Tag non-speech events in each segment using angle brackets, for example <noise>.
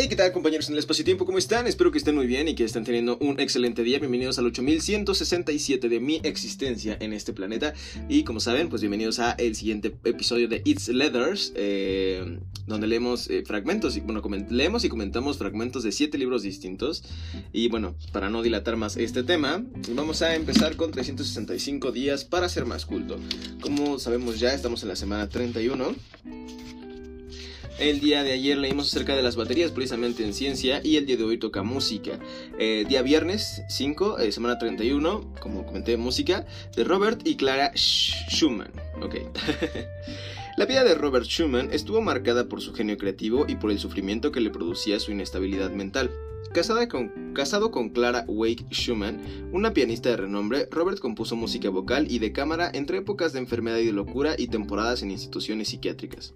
Hey, ¿qué tal compañeros en el espacio-tiempo? ¿Cómo están? Espero que estén muy bien y que estén teniendo un excelente día. Bienvenidos al 8167 de mi existencia en este planeta. Y como saben, pues bienvenidos a el siguiente episodio de It's Leathers, eh, donde leemos eh, fragmentos, y bueno, leemos y comentamos fragmentos de siete libros distintos. Y bueno, para no dilatar más este tema, vamos a empezar con 365 días para ser más culto. Como sabemos ya, estamos en la semana 31. El día de ayer leímos acerca de las baterías precisamente en ciencia y el día de hoy toca música. Eh, día viernes 5, eh, semana 31, como comenté, música de Robert y Clara Schumann. <laughs> La vida de Robert Schumann estuvo marcada por su genio creativo y por el sufrimiento que le producía su inestabilidad mental. casado con Clara Wake Schumann, una pianista de renombre, Robert compuso música vocal y de cámara entre épocas de enfermedad y de locura y temporadas en instituciones psiquiátricas.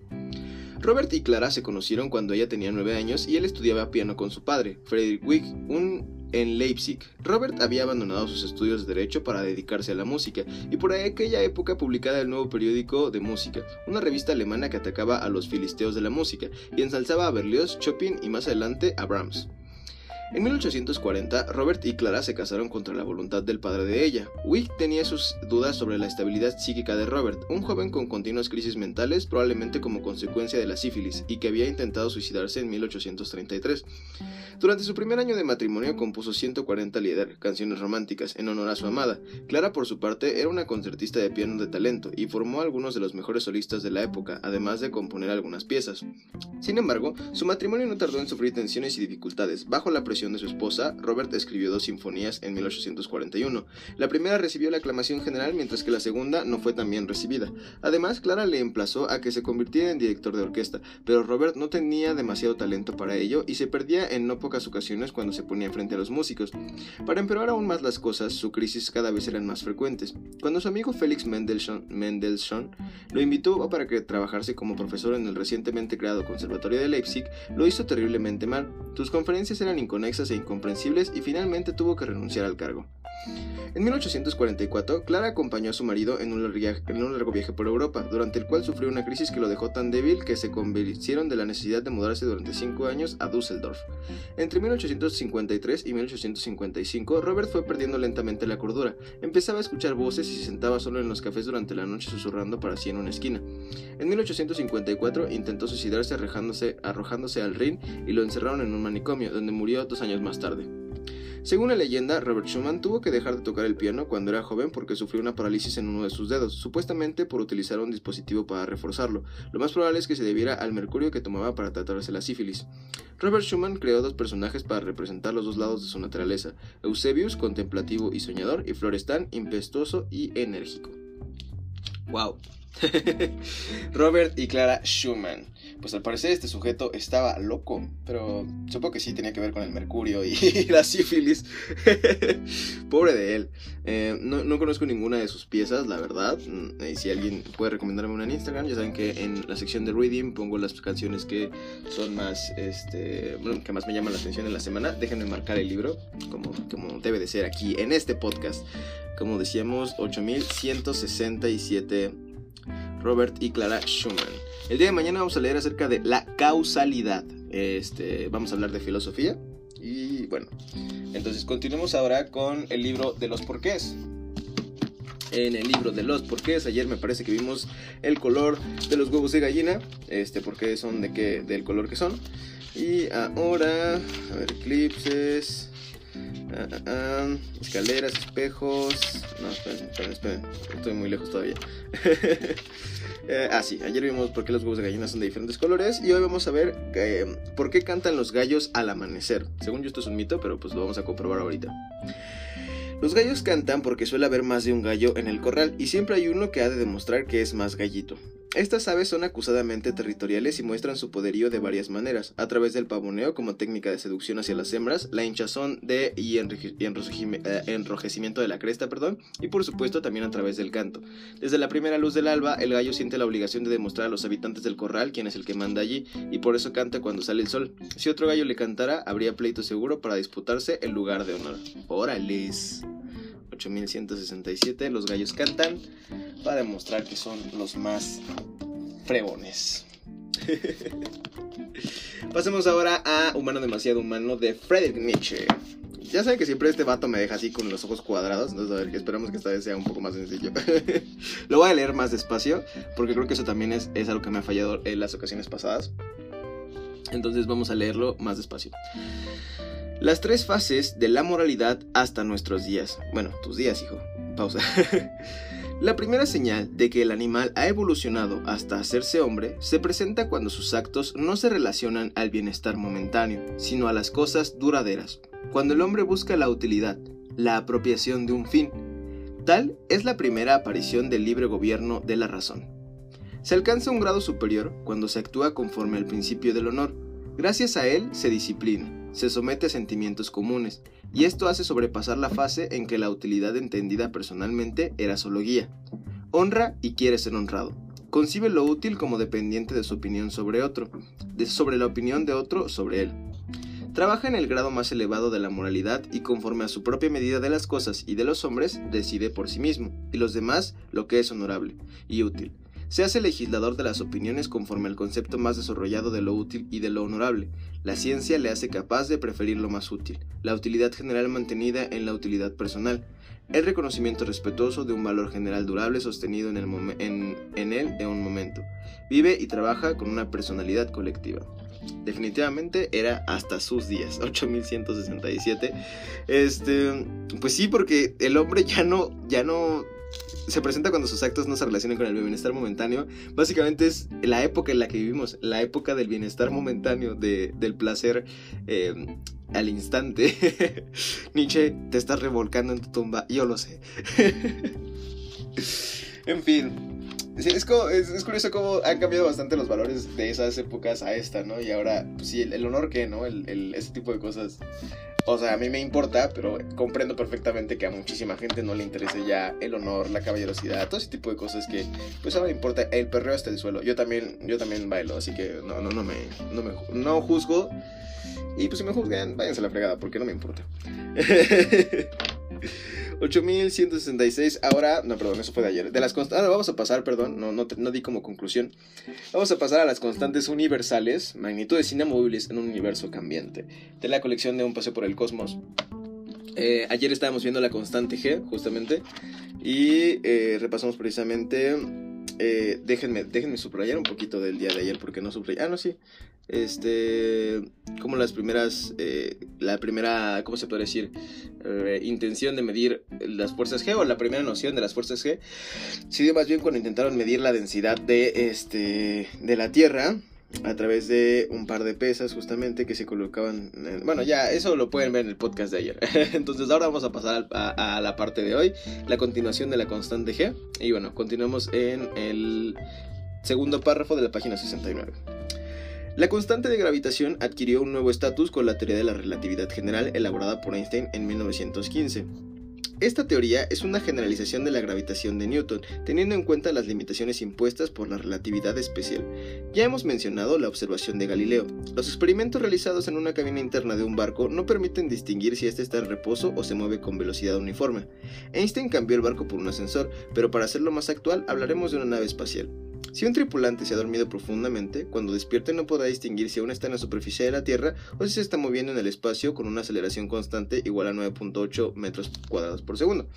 Robert y Clara se conocieron cuando ella tenía 9 años y él estudiaba piano con su padre, Friedrich Wick, un en Leipzig. Robert había abandonado sus estudios de derecho para dedicarse a la música, y por aquella época publicaba el nuevo periódico de música, una revista alemana que atacaba a los filisteos de la música y ensalzaba a Berlioz, Chopin y más adelante a Brahms. En 1840, Robert y Clara se casaron contra la voluntad del padre de ella. Wick tenía sus dudas sobre la estabilidad psíquica de Robert, un joven con continuas crisis mentales, probablemente como consecuencia de la sífilis, y que había intentado suicidarse en 1833. Durante su primer año de matrimonio compuso 140 lieder, canciones románticas, en honor a su amada. Clara, por su parte, era una concertista de piano de talento y formó algunos de los mejores solistas de la época, además de componer algunas piezas. Sin embargo, su matrimonio no tardó en sufrir tensiones y dificultades. Bajo la presión de su esposa, Robert escribió dos sinfonías en 1841. La primera recibió la aclamación general, mientras que la segunda no fue tan bien recibida. Además, Clara le emplazó a que se convirtiera en director de orquesta, pero Robert no tenía demasiado talento para ello y se perdía en no pocas ocasiones cuando se ponía frente a los músicos. Para empeorar aún más las cosas, su crisis cada vez eran más frecuentes. Cuando su amigo Félix Mendelssohn, Mendelssohn lo invitó para que trabajase como profesor en el recientemente creado Conservatorio de Leipzig, lo hizo terriblemente mal. Sus conferencias eran inconexas e incomprensibles y finalmente tuvo que renunciar al cargo. En 1844, Clara acompañó a su marido en un, largo viaje por Europa, durante el cual sufrió una crisis que lo dejó tan débil que se convencieron de la necesidad de mudarse durante cinco años a Düsseldorf. Entre 1853 y 1855, Robert fue perdiendo lentamente la cordura. Empezaba a escuchar voces y se sentaba solo en los cafés durante la noche susurrando para sí en una esquina. En 1854 intentó suicidarse arrojándose, arrojándose al Rin y lo encerraron en un manicomio, donde murió dos años más tarde. Según la leyenda, Robert Schumann tuvo que dejar de tocar el piano cuando era joven porque sufrió una parálisis en uno de sus dedos, supuestamente por utilizar un dispositivo para reforzarlo. Lo más probable es que se debiera al mercurio que tomaba para tratarse la sífilis. Robert Schumann creó dos personajes para representar los dos lados de su naturaleza: Eusebius, contemplativo y soñador, y Florestan, impetuoso y enérgico. ¡Wow! <laughs> Robert y Clara Schumann. Pues al parecer este sujeto estaba loco, pero supongo que sí tenía que ver con el mercurio y <laughs> la sífilis. <laughs> Pobre de él. Eh, no, conozco ninguna de sus piezas, la verdad. Mm, y si alguien puede recomendarme una en Instagram, ya saben que en la sección de reading pongo las canciones que son más, este, bueno, que más me llaman la atención en la semana. Déjenme marcar el libro, como, como debe de ser aquí en este podcast. Como decíamos, 8167 Robert y Clara Schumann. El día de mañana vamos a leer acerca de la causalidad. Este, vamos a hablar de filosofía. Y bueno, entonces continuemos ahora con el libro de los porqués. En el libro de los porqués, ayer me parece que vimos el color de los huevos de gallina. Este, porque son de qué, del color que son. Y ahora, a ver, eclipses. Ah, ah, ah, escaleras, espejos. No, esperen, esperen, esperen. Estoy muy lejos todavía. <laughs> eh, ah, sí, ayer vimos por qué los huevos de gallina son de diferentes colores. Y hoy vamos a ver eh, por qué cantan los gallos al amanecer. Según yo, esto es un mito, pero pues lo vamos a comprobar ahorita. Los gallos cantan porque suele haber más de un gallo en el corral y siempre hay uno que ha de demostrar que es más gallito. Estas aves son acusadamente territoriales y muestran su poderío de varias maneras, a través del pavoneo como técnica de seducción hacia las hembras, la hinchazón de y, eh, enrojecimiento de la cresta, perdón, y por supuesto también a través del canto. Desde la primera luz del alba, el gallo siente la obligación de demostrar a los habitantes del corral quién es el que manda allí, y por eso canta cuando sale el sol. Si otro gallo le cantara, habría pleito seguro para disputarse el lugar de honor. Órales. 8167, los gallos cantan para demostrar que son los más fregones. <laughs> Pasemos ahora a Humano demasiado humano de Friedrich Nietzsche. Ya saben que siempre este vato me deja así con los ojos cuadrados, entonces a ver, esperamos que esta vez sea un poco más sencillo. <laughs> Lo voy a leer más despacio, porque creo que eso también es, es algo que me ha fallado en las ocasiones pasadas. Entonces vamos a leerlo más despacio. Las tres fases de la moralidad hasta nuestros días. Bueno, tus días, hijo. Pausa. <laughs> La primera señal de que el animal ha evolucionado hasta hacerse hombre se presenta cuando sus actos no se relacionan al bienestar momentáneo, sino a las cosas duraderas, cuando el hombre busca la utilidad, la apropiación de un fin. Tal es la primera aparición del libre gobierno de la razón. Se alcanza un grado superior cuando se actúa conforme al principio del honor. Gracias a él se disciplina, se somete a sentimientos comunes, y esto hace sobrepasar la fase en que la utilidad entendida personalmente era solo guía. Honra y quiere ser honrado. Concibe lo útil como dependiente de su opinión sobre otro, sobre la opinión de otro sobre él. Trabaja en el grado más elevado de la moralidad y conforme a su propia medida de las cosas y de los hombres, decide por sí mismo, y los demás lo que es honorable y útil. Se hace legislador de las opiniones conforme al concepto más desarrollado de lo útil y de lo honorable. La ciencia le hace capaz de preferir lo más útil, la utilidad general mantenida en la utilidad personal, el reconocimiento respetuoso de un valor general durable sostenido en, el en, en él en un momento. Vive y trabaja con una personalidad colectiva definitivamente era hasta sus días, <laughs> 8167. Este, pues sí, porque el hombre ya no, ya no se presenta cuando sus actos no se relacionan con el bienestar momentáneo. Básicamente es la época en la que vivimos, la época del bienestar momentáneo, del placer eh, al instante. <laughs> Nietzsche, te estás revolcando en tu tumba, yo lo sé. <laughs> en fin. Es, curioso cómo han cambiado bastante los valores de esas épocas a esta, ¿no? Y ahora, pues sí, el, honor que, ¿no? El, el, ese tipo de cosas o sea, a mí me importa, pero comprendo perfectamente que a muchísima gente no le interese ya el honor, la caballerosidad, todo ese tipo de cosas que, pues ahora importa el perreo hasta el suelo. Yo también, yo también bailo, así que no, no, no me, no me, no juzgo. Y pues si me juzgan, váyanse la fregada, porque no me importa. <laughs> 8166. Ahora, no, perdón, eso fue de ayer. De las constantes, ah, vamos a pasar, perdón, no, no, no, di como conclusión. Vamos a pasar a las constantes universales, magnitudes inamovibles en un universo cambiante. De la colección de Un paseo por el cosmos. Eh, ayer estábamos viendo la constante G, justamente, y eh, repasamos precisamente eh, déjenme, déjenme subrayar un poquito del día de ayer porque no subrayé. Ah, no, sí. Este, como las primeras, eh, la primera, ¿cómo se puede decir? Eh, intención de medir las fuerzas G o la primera noción de las fuerzas G. Sí, más bien cuando intentaron medir la densidad de, este, de la Tierra a través de un par de pesas justamente que se colocaban. bueno, ya eso lo pueden ver en el podcast de ayer. <laughs> Entonces ahora vamos a pasar a, la parte de hoy, la continuación de la constante G. Y bueno, continuamos en el segundo párrafo de la página 69. La constante de gravitación adquirió un nuevo estatus con la teoría de la relatividad general elaborada por Einstein en 1915. Esta teoría es una generalización de la gravitación de Newton, teniendo en cuenta las limitaciones impuestas por la relatividad especial. Ya hemos mencionado la observación de Galileo. Los experimentos realizados en una cabina interna de un barco no permiten distinguir si éste está en reposo o se mueve con velocidad uniforme. Einstein cambió el barco por un ascensor, pero para hacerlo más actual hablaremos de una nave espacial. Si un tripulante se ha dormido profundamente, cuando despierte no podrá distinguir si aún está en la superficie de la Tierra o si se está moviendo en el espacio con una aceleración constante igual a 9.8 metros cuadrados por segundo.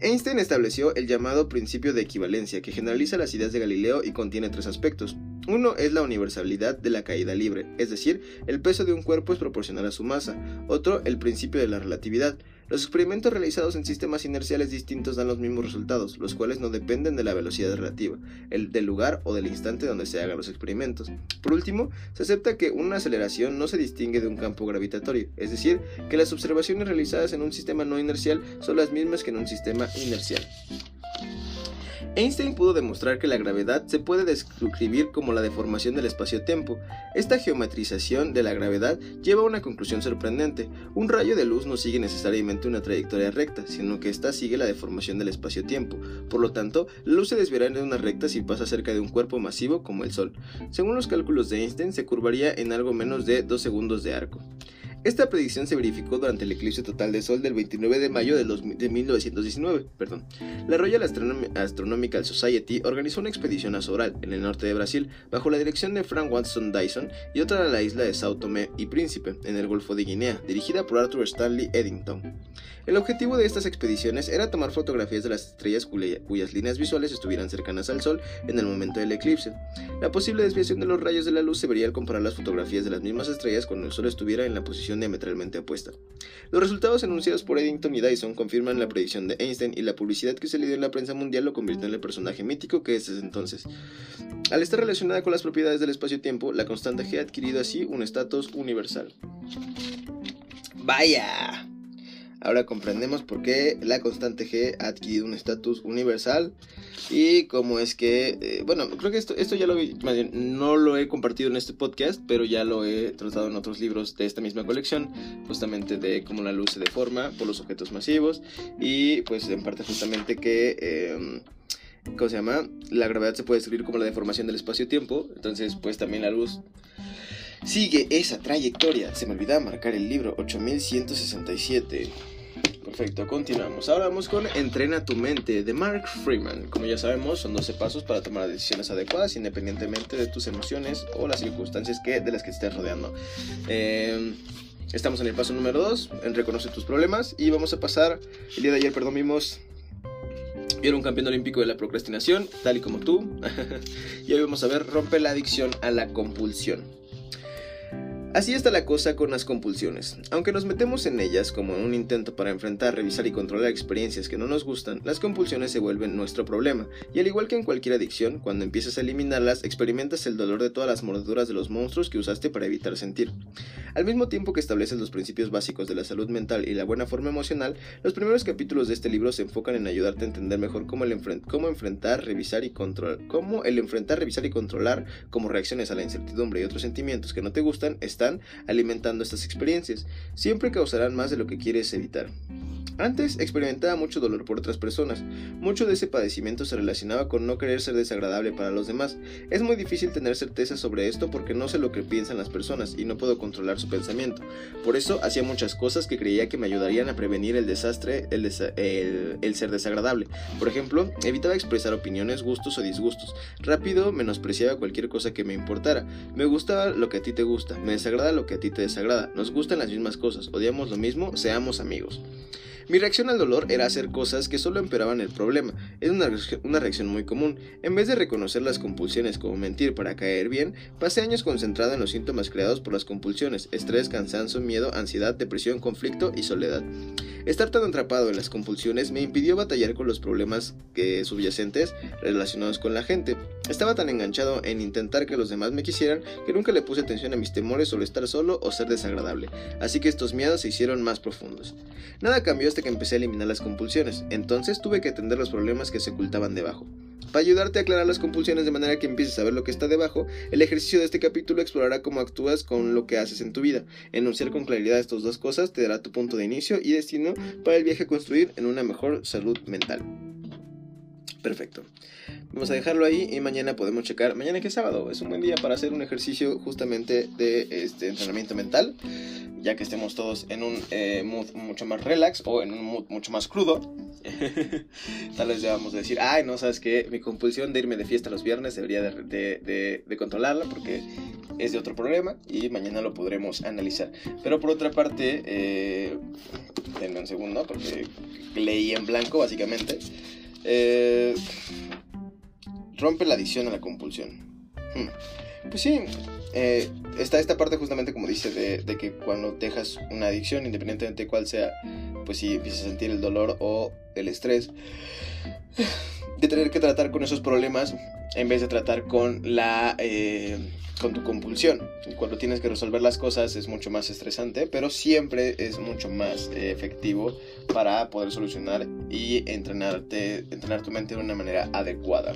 Einstein estableció el llamado principio de equivalencia, que generaliza las ideas de Galileo y contiene tres aspectos. Uno es la universalidad de la caída libre, es decir, el peso de un cuerpo es proporcional a su masa. Otro, el principio de la relatividad, los experimentos realizados en sistemas inerciales distintos dan los mismos resultados, los cuales no dependen de la velocidad relativa, el del lugar o del instante donde se hagan los experimentos. Por último, se acepta que una aceleración no se distingue de un campo gravitatorio, es decir, que las observaciones realizadas en un sistema no inercial son las mismas que en un sistema inercial. Einstein pudo demostrar que la gravedad se puede describir como la deformación del espacio-tiempo. Esta geometrización de la gravedad lleva a una conclusión sorprendente. Un rayo de luz no sigue necesariamente una trayectoria recta, sino que ésta sigue la deformación del espacio-tiempo. Por lo tanto, la luz se desviará en una recta si pasa cerca de un cuerpo masivo como el Sol. Según los cálculos de Einstein, se curvaría en algo menos de 2 segundos de arco. Esta predicción se verificó durante el eclipse total de Sol del 29 de mayo de, 1919. Perdón. La Royal Astronomical Society organizó una expedición a Sobral, en el norte de Brasil, bajo la dirección de Frank Watson Dyson y otra a la isla de Sao Tomé y Príncipe, en el Golfo de Guinea, dirigida por Arthur Stanley Eddington. El objetivo de estas expediciones era tomar fotografías de las estrellas cuyas líneas visuales estuvieran cercanas al Sol en el momento del eclipse. La posible desviación de los rayos de la luz se vería al comparar las fotografías de las mismas estrellas cuando el Sol estuviera en la posición diametralmente opuesta. Los resultados anunciados por Eddington y Dyson confirman la predicción de Einstein y la publicidad que se le dio en la prensa mundial lo convirtió en el personaje mítico que es desde entonces. Al estar relacionada con las propiedades del espacio-tiempo, la constante G ha adquirido así un estatus universal. ¡Vaya! Ahora comprendemos por qué la constante G ha adquirido un estatus universal y cómo es que, eh, bueno, creo que esto, esto ya lo vi, no lo he compartido en este podcast, pero ya lo he tratado en otros libros de esta misma colección, justamente de cómo la luz se deforma por los objetos masivos y pues en parte justamente que... Eh, ¿Cómo se llama? La gravedad se puede describir como la deformación del espacio-tiempo, entonces pues también la luz sigue esa trayectoria. Se me olvidaba marcar el libro 8167. Perfecto, continuamos. Ahora vamos con Entrena tu mente de Mark Freeman. Como ya sabemos, son 12 pasos para tomar decisiones adecuadas independientemente de tus emociones o las circunstancias que, de las que estés rodeando. Em, estamos en el paso número 2, en reconocer tus problemas. Y vamos a pasar, el día de ayer, perdón, vimos yo era un campeón olímpico de la procrastinación, tal y como tú. <laughs> y hoy vamos a ver rompe la adicción a la compulsión. Así está la cosa con las compulsiones. Aunque nos metemos en ellas como un intento para enfrentar, revisar y controlar experiencias que no nos gustan, las compulsiones se vuelven nuestro problema. Y al igual que en cualquier adicción, cuando empiezas a eliminarlas, experimentas el dolor de todas las mordeduras de los monstruos que usaste para evitar sentir. Al mismo tiempo que estableces los principios básicos de la salud mental y la buena forma emocional, los primeros capítulos de este libro se enfocan en ayudarte a entender mejor cómo, el cómo enfrentar, revisar y controlar, cómo el enfrentar, revisar y controlar cómo reacciones a la incertidumbre y otros sentimientos que no te gustan alimentando estas experiencias. Siempre causarán más de lo que quieres evitar. Antes experimentaba mucho dolor por otras personas. Mucho de ese padecimiento se relacionaba con no querer ser desagradable para los demás. Es muy difícil tener certeza sobre esto porque no sé lo que piensan las personas y no puedo controlar su pensamiento. Por eso hacía muchas cosas que creía que me ayudarían a prevenir el desastre, el, ser desagradable. Por ejemplo, evitaba expresar opiniones, gustos o disgustos. Rápido menospreciaba cualquier cosa que me importara. Me gustaba lo que a ti te gusta, me desagrada lo que a ti te desagrada. Nos gustan las mismas cosas, odiamos lo mismo, seamos amigos. Mi reacción al dolor era hacer cosas que solo empeoraban el problema. Es una, una, reacción muy común. En vez de reconocer las compulsiones como mentir para caer bien, pasé años concentrado en los síntomas creados por las compulsiones, estrés, cansancio, miedo, ansiedad, depresión, conflicto y soledad. Estar tan atrapado en las compulsiones me impidió batallar con los problemas subyacentes relacionados con la gente. Estaba tan enganchado en intentar que los demás me quisieran que nunca le puse atención a mis temores sobre estar solo o ser desagradable, así que estos miedos se hicieron más profundos. Nada cambió que empecé a eliminar las compulsiones, entonces tuve que atender los problemas que se ocultaban debajo. Para ayudarte a aclarar las compulsiones de manera que empieces a ver lo que está debajo, el ejercicio de este capítulo explorará cómo actúas con lo que haces en tu vida. Enunciar con claridad estas dos cosas te dará tu punto de inicio y destino para el viaje a construir en una mejor salud mental. Perfecto. Vamos a dejarlo ahí y mañana podemos checar. Mañana que es sábado, es un buen día para hacer un ejercicio justamente de este entrenamiento mental ya que estemos todos en un eh, mood mucho más relax o en un mood mucho más crudo. <laughs> Tal vez a decir, ay, no, sabes que mi compulsión de irme de fiesta los viernes debería de, controlarla porque es de otro problema y mañana lo podremos analizar. Pero por otra parte, eh, denme un segundo porque leí en blanco básicamente. Eh, rompe la adicción a la compulsión. Hmm. Pues sí, eh, está esta parte justamente como dice de, que cuando dejas una adicción, independientemente de cuál sea, pues si empiezas a sentir el dolor o el estrés, de tener que tratar con esos problemas en vez de tratar con la eh, con tu compulsión. Cuando tienes que resolver las cosas es mucho más estresante, pero siempre es mucho más efectivo para poder solucionar y entrenarte, entrenar tu mente de una manera adecuada.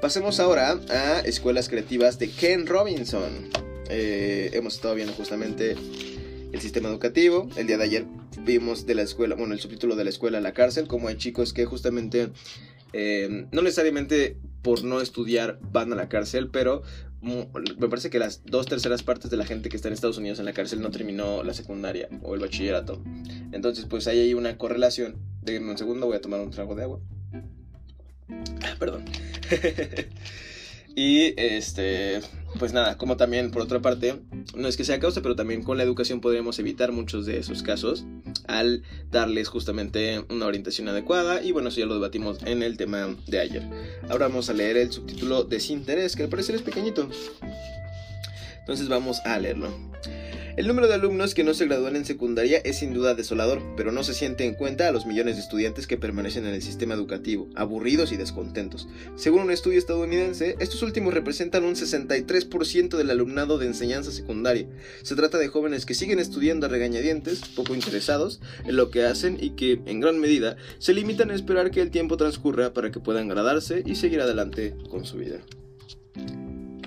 Pasemos ahora a Escuelas Creativas de Ken Robinson. Eh, hemos estado viendo justamente el sistema educativo. El día de ayer vimos de la escuela, bueno, el subtítulo de la escuela a la cárcel, como hay chicos que justamente eh, no necesariamente por no estudiar van a la cárcel, pero me parece que las dos terceras partes de la gente que está en Estados Unidos en la cárcel no terminó la secundaria o el bachillerato. Entonces, pues hay ahí una correlación. Déjenme un segundo, voy a tomar un trago de agua. Ah, perdón. <laughs> y este, pues nada, como también por otra parte, no es que sea causa, pero también con la educación podemos evitar muchos de esos casos al darles justamente una orientación adecuada y bueno, eso ya lo debatimos en el tema de ayer. Ahora vamos a leer el subtítulo Desinterés, que al parecer es pequeñito. Entonces vamos a leerlo. El número de alumnos que no se gradúan en secundaria es sin duda desolador, pero no se siente en cuenta a los millones de estudiantes que permanecen en el sistema educativo, aburridos y descontentos. Según un estudio estadounidense, estos últimos representan un 63% del alumnado de enseñanza secundaria. Se trata de jóvenes que siguen estudiando a regañadientes, poco interesados en lo que hacen y que, en gran medida, se limitan a esperar que el tiempo transcurra para que puedan gradarse y seguir adelante con su vida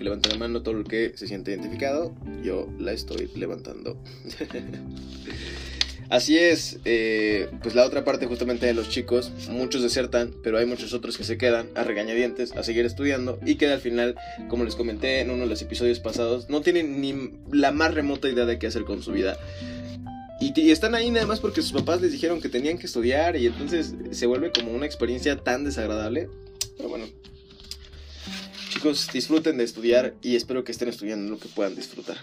levante la mano todo el que se siente identificado. Yo la estoy levantando. <laughs> Así es, eh, pues la otra parte justamente de los chicos, muchos desertan, pero hay muchos otros que se quedan a regañadientes, a seguir estudiando y que al final, como les comenté en uno de los episodios pasados, no tienen ni la más remota idea de qué hacer con su vida. Y, y, están ahí nada más porque sus papás les dijeron que tenían que estudiar y entonces se vuelve como una experiencia tan desagradable. Pero bueno, Chicos, disfruten de estudiar y espero que estén estudiando lo que puedan disfrutar.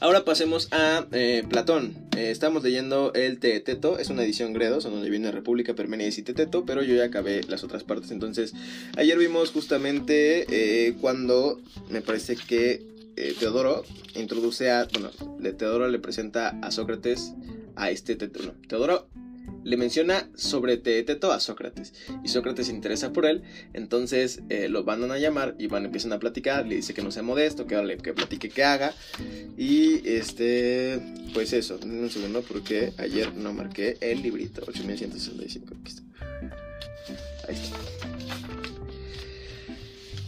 Ahora pasemos a eh, Platón. Eh, estamos leyendo el Teeteto, es una edición Gredos, donde viene República, Perménides y Teteto, pero yo ya acabé las otras partes. Entonces, ayer vimos justamente eh, cuando me parece que Teodoro introduce a. Bueno, Teodoro le presenta a Sócrates a este Teto. No, Teodoro le menciona sobre Teeteto a Sócrates y Sócrates se interesa por él, entonces eh, lo van a llamar y van empiezan a platicar, le dice que no sea modesto, que, que platique que haga y este pues eso, un segundo porque ayer no marqué el librito 8165 aquí está. Ahí está.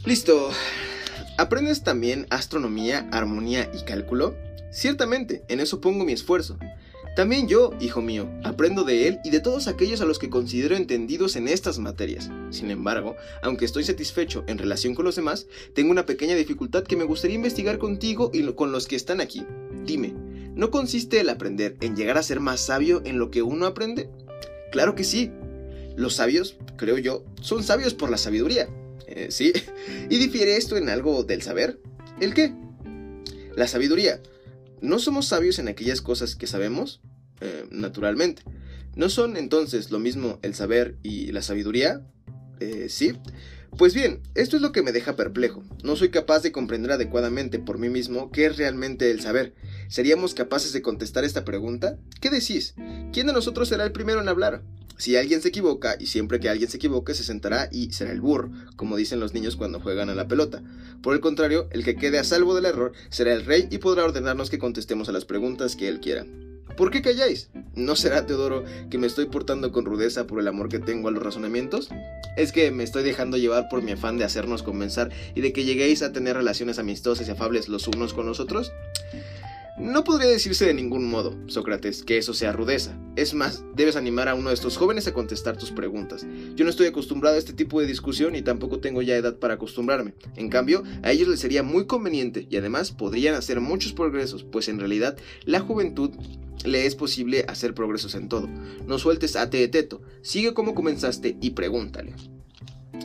Listo. ¿Aprendes también astronomía, armonía y cálculo? Ciertamente, en eso pongo mi esfuerzo. También yo, hijo mío, aprendo de él y de todos aquellos a los que considero entendidos en estas materias. Sin embargo, aunque estoy satisfecho en relación con los demás, tengo una pequeña dificultad que me gustaría investigar contigo y con los que están aquí. Dime, ¿no consiste el aprender en llegar a ser más sabio en lo que uno aprende? Claro que sí. Los sabios, creo yo, son sabios por la sabiduría. Eh, ¿Sí? <laughs> ¿Y difiere esto en algo del saber? ¿El qué? La sabiduría ¿No somos sabios en aquellas cosas que sabemos? Eh, naturalmente. ¿No son entonces lo mismo el saber y la sabiduría? Eh, sí. Pues bien, esto es lo que me deja perplejo. No soy capaz de comprender adecuadamente por mí mismo qué es realmente el saber. ¿Seríamos capaces de contestar esta pregunta? ¿Qué decís? ¿Quién de nosotros será el primero en hablar? Si alguien se equivoca, y siempre que alguien se equivoque, se sentará y será el burro, como dicen los niños cuando juegan a la pelota. Por el contrario, el que quede a salvo del error será el rey y podrá ordenarnos que contestemos a las preguntas que él quiera. ¿Por qué calláis? ¿No será, Teodoro, que me estoy portando con rudeza por el amor que tengo a los razonamientos? ¿Es que me estoy dejando llevar por mi afán de hacernos convencer y de que lleguéis a tener relaciones amistosas y afables los unos con los otros? No podría decirse de ningún modo, Sócrates, que eso sea rudeza. Es más, debes animar a uno de estos jóvenes a contestar tus preguntas. Yo no estoy acostumbrado a este tipo de discusión y tampoco tengo ya edad para acostumbrarme. En cambio, a ellos les sería muy conveniente y además podrían hacer muchos progresos, pues en realidad la juventud le es posible hacer progresos en todo. No sueltes a Teeteto, sigue como comenzaste y pregúntale.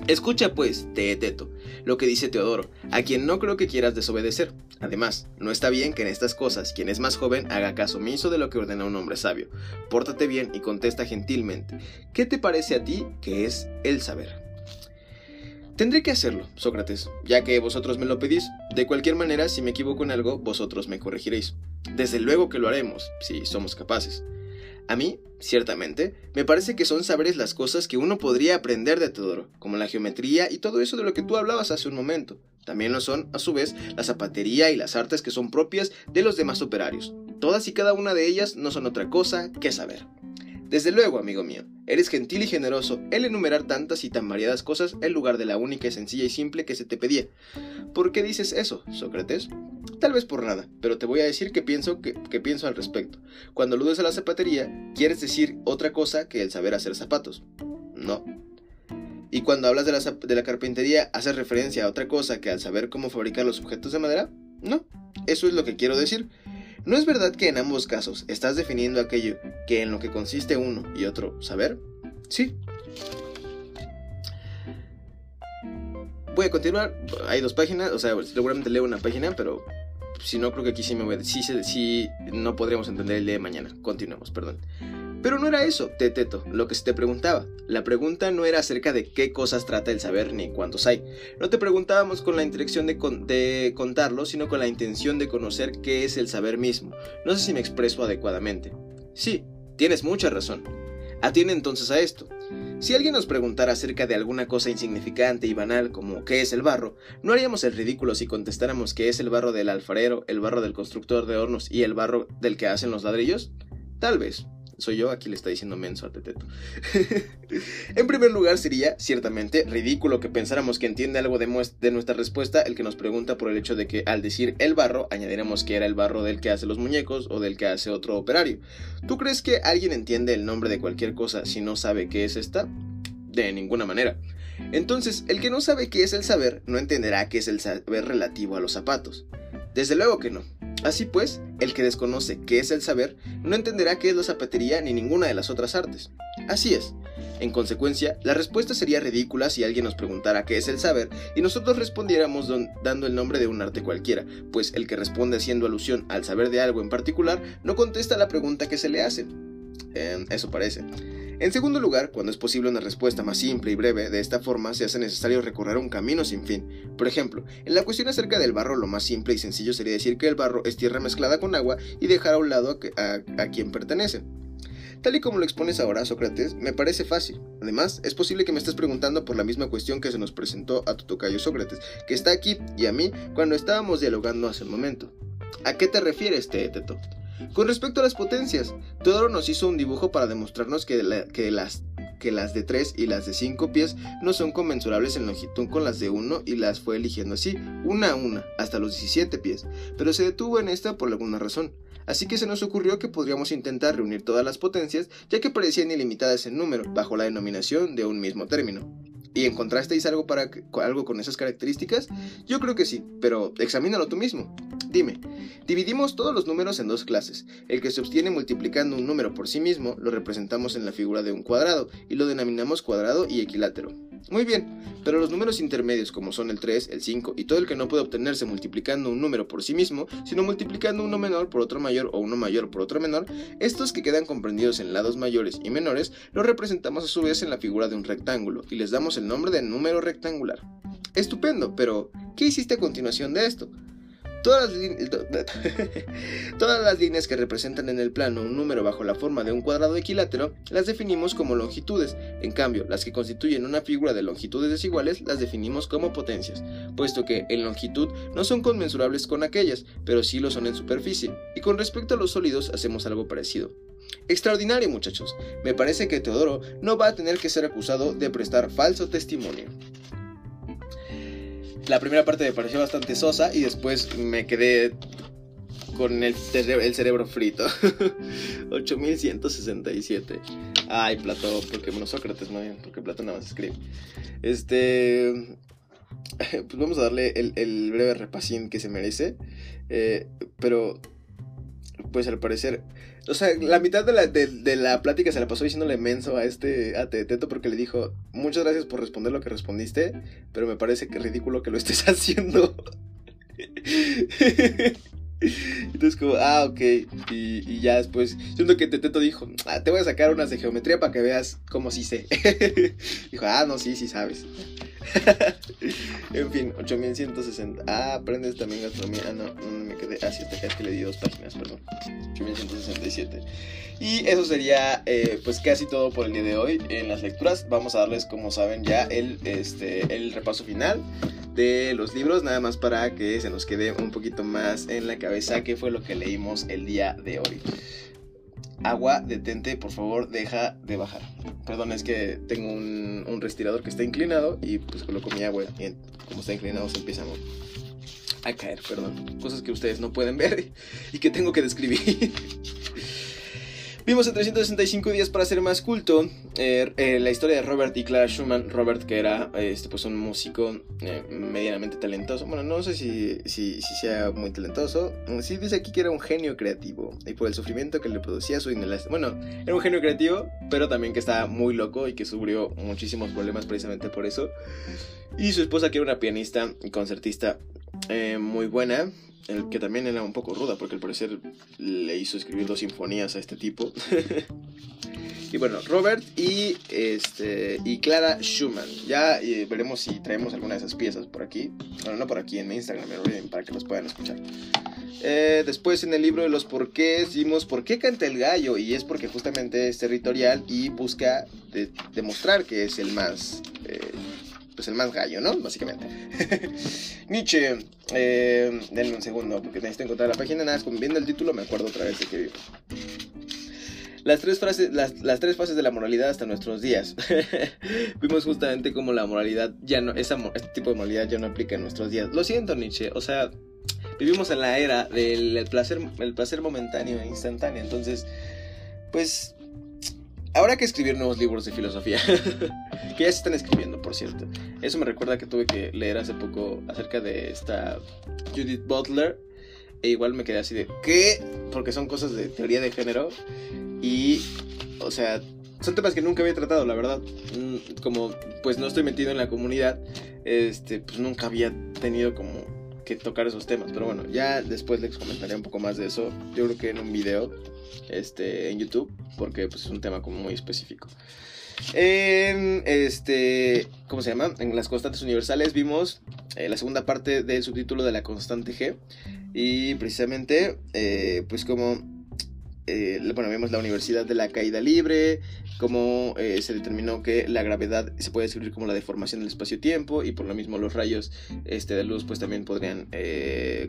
Escucha pues, Teeteto, lo que dice Teodoro, a quien no creo que quieras desobedecer. Además, no está bien que en estas cosas quien es más joven haga caso omiso de lo que ordena un hombre sabio. Pórtate bien y contesta gentilmente. ¿Qué te parece a ti que es el saber? Tendré que hacerlo, Sócrates, ya que vosotros me lo pedís. De cualquier manera, si me equivoco en algo, vosotros me corregiréis. Desde luego que lo haremos, si somos capaces. A mí, ciertamente, me parece que son saberes las cosas que uno podría aprender de Teodoro, como la geometría y todo eso de lo que tú hablabas hace un momento. También lo son, a su vez, la zapatería y las artes que son propias de los demás operarios. Todas y cada una de ellas no son otra cosa que saber. Desde luego, amigo mío, eres gentil y generoso el enumerar tantas y tan variadas cosas en lugar de la única, sencilla y simple que se te pedía. ¿Por qué dices eso, Sócrates? Tal vez por nada, pero te voy a decir que pienso, que, pienso al respecto. Cuando aludes a la zapatería, quieres decir otra cosa que el saber hacer zapatos. No. Y cuando hablas de la, de la carpintería, ¿haces referencia a otra cosa que al saber cómo fabricar los objetos de madera? No, eso es lo que quiero decir. ¿No es verdad que en ambos casos estás definiendo aquello que en lo que consiste uno y otro saber? Sí. Voy a continuar. Hay dos páginas, o sea, seguramente leo una página, pero si no, creo que aquí sí me voy. Sí, sí, no podríamos entender el día de mañana. Continuemos, perdón. Pero no era eso, Teteto, lo que se te preguntaba. La pregunta no era acerca de qué cosas trata el saber ni cuántos hay. No te preguntábamos con la intención de, de, contarlo, sino con la intención de conocer qué es el saber mismo. No sé si me expreso adecuadamente. Sí, tienes mucha razón. Atiende entonces a esto. Si alguien nos preguntara acerca de alguna cosa insignificante y banal como qué es el barro, ¿no haríamos el ridículo si contestáramos que es el barro del alfarero, el barro del constructor de hornos y el barro del que hacen los ladrillos? Tal vez, soy yo, aquí le está diciendo menso a Teteto. <laughs> en primer lugar, sería, ciertamente, ridículo que pensáramos que entiende algo de, de, nuestra respuesta el que nos pregunta por el hecho de que al decir el barro, añadiremos que era el barro del que hace los muñecos o del que hace otro operario. ¿Tú crees que alguien entiende el nombre de cualquier cosa si no sabe qué es esta? De ninguna manera. Entonces, el que no sabe qué es el saber, no entenderá qué es el saber relativo a los zapatos. Desde luego que no. Así pues, el que desconoce qué es el saber no entenderá qué es la zapatería ni ninguna de las otras artes. Así es. En consecuencia, la respuesta sería ridícula si alguien nos preguntara qué es el saber y nosotros respondiéramos dando el nombre de un arte cualquiera, pues el que responde haciendo alusión al saber de algo en particular no contesta la pregunta que se le hace. Eh, eso parece. En segundo lugar, cuando es posible una respuesta más simple y breve, de esta forma se hace necesario recorrer un camino sin fin. Por ejemplo, en la cuestión acerca del barro, lo más simple y sencillo sería decir que el barro es tierra mezclada con agua y dejar a un lado a, quien pertenece. Tal y como lo expones ahora, Sócrates, me parece fácil. Además, es posible que me estés preguntando por la misma cuestión que se nos presentó a tu tocayo Sócrates, que está aquí y a mí cuando estábamos dialogando hace un momento. ¿A qué te refieres, Teeteto? Con respecto a las potencias, Teodoro nos hizo un dibujo para demostrarnos que, las, de 3 y las de 5 pies no son conmensurables en longitud con las de 1 y las fue eligiendo así, una a una, hasta los 17 pies, pero se detuvo en esta por alguna razón. Así que se nos ocurrió que podríamos intentar reunir todas las potencias, ya que parecían ilimitadas en número, bajo la denominación de un mismo término. ¿Y encontrasteis algo, para, algo con esas características? Yo creo que sí, pero examínalo tú mismo. Dime, dividimos todos los números en dos clases. El que se obtiene multiplicando un número por sí mismo lo representamos en la figura de un cuadrado y lo denominamos cuadrado y equilátero. Muy bien, pero los números intermedios como son el 3, el 5 y todo el que no puede obtenerse multiplicando un número por sí mismo, sino multiplicando uno menor por otro mayor o uno mayor por otro menor, estos que quedan comprendidos en lados mayores y menores los representamos a su vez en la figura de un rectángulo y les damos el nombre de número rectangular. Estupendo, pero ¿qué hiciste a continuación de esto? <laughs> Todas las, líneas que representan en el plano un número bajo la forma de un cuadrado equilátero las definimos como longitudes, en cambio las que constituyen una figura de longitudes desiguales las definimos como potencias, puesto que en longitud no son conmensurables con aquellas, pero sí lo son en superficie, y con respecto a los sólidos hacemos algo parecido. Extraordinario muchachos, me parece que Teodoro no va a tener que ser acusado de prestar falso testimonio. La primera parte me pareció bastante sosa y después me quedé con el, el cerebro frito. <laughs> 8167. Ay, Platón, porque bueno, Sócrates, no, porque Platón nada más escribe. Este. <laughs> Pues vamos a darle el, breve repasín que se merece. Eh, pero, pues al parecer o sea, la mitad de la, de, la plática se la pasó diciéndole menso a este a Teto porque le dijo, muchas gracias por responder lo que respondiste, pero me parece que es ridículo que lo estés <laughs> haciendo. Entonces como, ah, ok. Y, ya después, siento que Teteto dijo, ah, te voy a sacar unas de geometría para que veas cómo sí sé. <laughs> dijo, ah, no, sí, sí sabes. <laughs> en fin, 8160. Ah, aprendes también gastronomía. Ah, no, no me quedé. Ah, sí, es que le di dos páginas, perdón. 8167. Y eso sería eh, pues casi todo por el día de hoy en las lecturas. Vamos a darles, como saben, ya el, este, el repaso final de los libros, nada más para que se nos quede un poquito más en la cabeza qué fue lo que leímos el día de hoy. Agua, detente, por favor, deja de bajar. Perdón, es que tengo un, un respirador que está inclinado y pues coloco mi agua y como está inclinado se empieza a, a caer, perdón. Cosas que ustedes no pueden ver y que tengo que describir. Vimos en 365 días para ser más culto eh, eh, la historia de Robert y Clara Schumann. Robert que era este, pues un músico eh, medianamente talentoso. Bueno, no sé si, si, si, sea muy talentoso. Sí dice aquí que era un genio creativo. Y por el sufrimiento que le producía su inhalación. Bueno, era un genio creativo, pero también que estaba muy loco y que sufrió muchísimos problemas precisamente por eso. Y su esposa que era una pianista y concertista muy buena el que también era un poco ruda, porque al parecer le hizo escribir dos sinfonías a este tipo. <laughs> y bueno, Robert y, este, y Clara Schumann. Ya eh, veremos si traemos alguna de esas piezas por aquí. Bueno, no por aquí, en Instagram, para que los puedan escuchar. Eh, después en el libro de los porqués vimos por qué canta el gallo y es porque justamente es territorial y busca demostrar que es el más eh, pues el más gallo, ¿no? Básicamente. <laughs> Nietzsche, eh, denme un segundo porque necesito encontrar la página, nada, como viendo el título me acuerdo otra vez de que Las tres, frases, las, las, tres fases de la moralidad hasta nuestros días. <laughs> Vimos justamente cómo la moralidad ya no, esa, este tipo de moralidad ya no aplica en nuestros días. Lo siento, Nietzsche, o sea, vivimos en la era del placer, el placer momentáneo e instantáneo. Entonces, pues Habrá que escribir nuevos libros de filosofía. <laughs> que ya se están escribiendo, por cierto. Eso me recuerda que tuve que leer hace poco acerca de esta Judith Butler. E igual me quedé así de, ¿qué? Porque son cosas de teoría de género. Y, o sea, son temas que nunca había tratado, la verdad. Mm, como, pues no estoy metido en la comunidad, este, pues nunca había tenido como que tocar esos temas. Pero bueno, ya después les comentaré un poco más de eso. Yo creo que en un video este, en YouTube, porque pues, es un tema como muy específico. En este, ¿cómo se llama? En las constantes universales vimos eh, la segunda parte del subtítulo de la constante G y precisamente, eh, pues como eh, bueno, vemos la Universidad de la Caída Libre, cómo se determinó que la gravedad se puede describir como la deformación del espacio-tiempo y por lo mismo los rayos este, de luz pues también podrían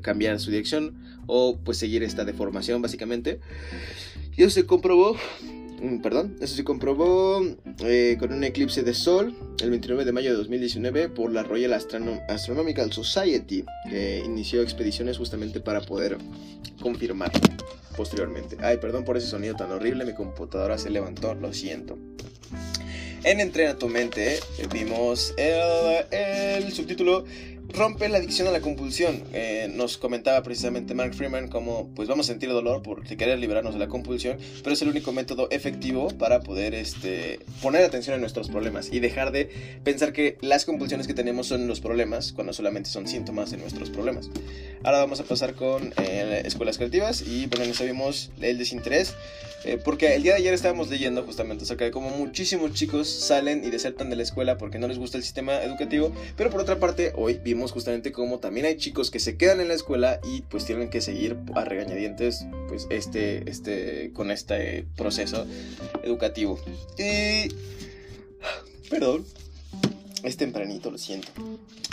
cambiar su dirección o pues seguir esta deformación básicamente. Y eso se comprobó, perdón, eso se comprobó con un eclipse de sol el 29 de mayo de 2019 por la Royal Astronomical Society, que inició expediciones justamente para poder confirmar posteriormente. Ay, perdón por ese sonido tan horrible, mi computadora se levantó, lo siento. En Entrena tu mente vimos el, el subtítulo rompe la adicción a la compulsión. Eh, nos comentaba precisamente Mark Freeman como pues vamos a sentir dolor por querer librarnos de la compulsión, pero es el único método efectivo para poder este, poner atención a nuestros problemas y dejar de pensar que las compulsiones que tenemos son los problemas cuando solamente son síntomas de nuestros problemas. Ahora vamos a pasar con eh, escuelas creativas y bueno, nos vimos el desinterés. Eh, porque el día de ayer estábamos leyendo justamente acerca de cómo muchísimos chicos salen y desertan de la escuela porque no les gusta el sistema educativo, pero por otra parte hoy vimos justamente cómo también hay chicos que se quedan en la escuela y pues tienen que seguir a regañadientes pues este, este, con este proceso educativo. Y... Perdón, es tempranito, lo siento.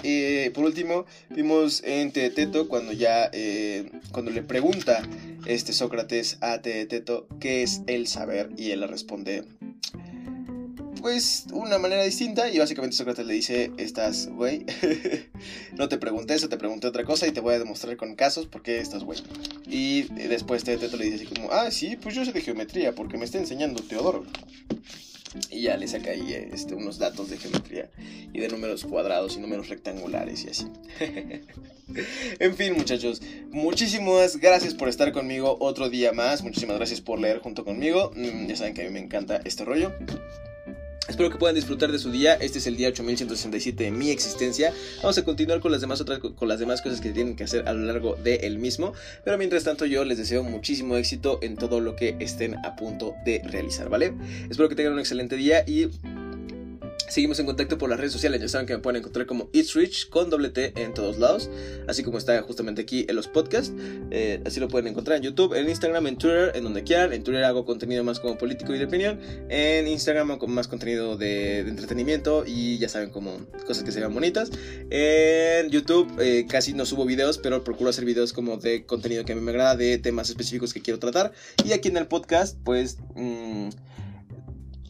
Eh, por último, vimos en Teeteto cuando ya, eh, cuando le pregunta este Sócrates a Teeteto qué es el saber y él le responde, pues una manera distinta y básicamente Sócrates le dice, estás güey, <laughs> no te pregunté eso, te pregunté otra cosa y te voy a demostrar con casos por qué estás güey. Y después Teeteto le dice así como, ah, sí, pues yo sé de geometría porque me está enseñando Teodoro. Y ya le saca ahí este, unos datos de geometría y de números cuadrados y números rectangulares y así. <laughs> en fin, muchachos, muchísimas gracias por estar conmigo otro día más. Muchísimas gracias por leer junto conmigo. Mm, ya saben que a mí me encanta este rollo. Espero que puedan disfrutar de su día. Este es el día 8167 de mi existencia. Vamos a continuar con las demás otras con las demás cosas que tienen que hacer a lo largo del mismo. Pero mientras tanto yo les deseo muchísimo éxito en todo lo que estén a punto de realizar, ¿vale? Espero que tengan un excelente día y Seguimos en contacto por las redes sociales, ya saben que me pueden encontrar como It's Rich con doble T en todos lados, así como está justamente aquí en los podcasts. Eh, así lo pueden encontrar en YouTube, en Instagram, en Twitter, en donde quieran. En Twitter hago contenido más como político y de opinión. En Instagram con más contenido de, entretenimiento y ya saben como cosas que se vean bonitas. En YouTube eh, casi no subo videos, pero procuro hacer videos como de contenido que a mí me agrada, de temas específicos que quiero tratar. Y aquí en el podcast, pues... Mmm,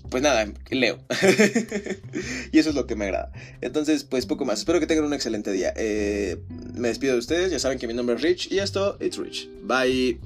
pues nada, leo. <laughs> y eso es lo que me agrada. Entonces, pues poco más. Espero que tengan un excelente día. Eh, me despido de ustedes. Ya saben que mi nombre es Rich y esto, it's Rich. Bye.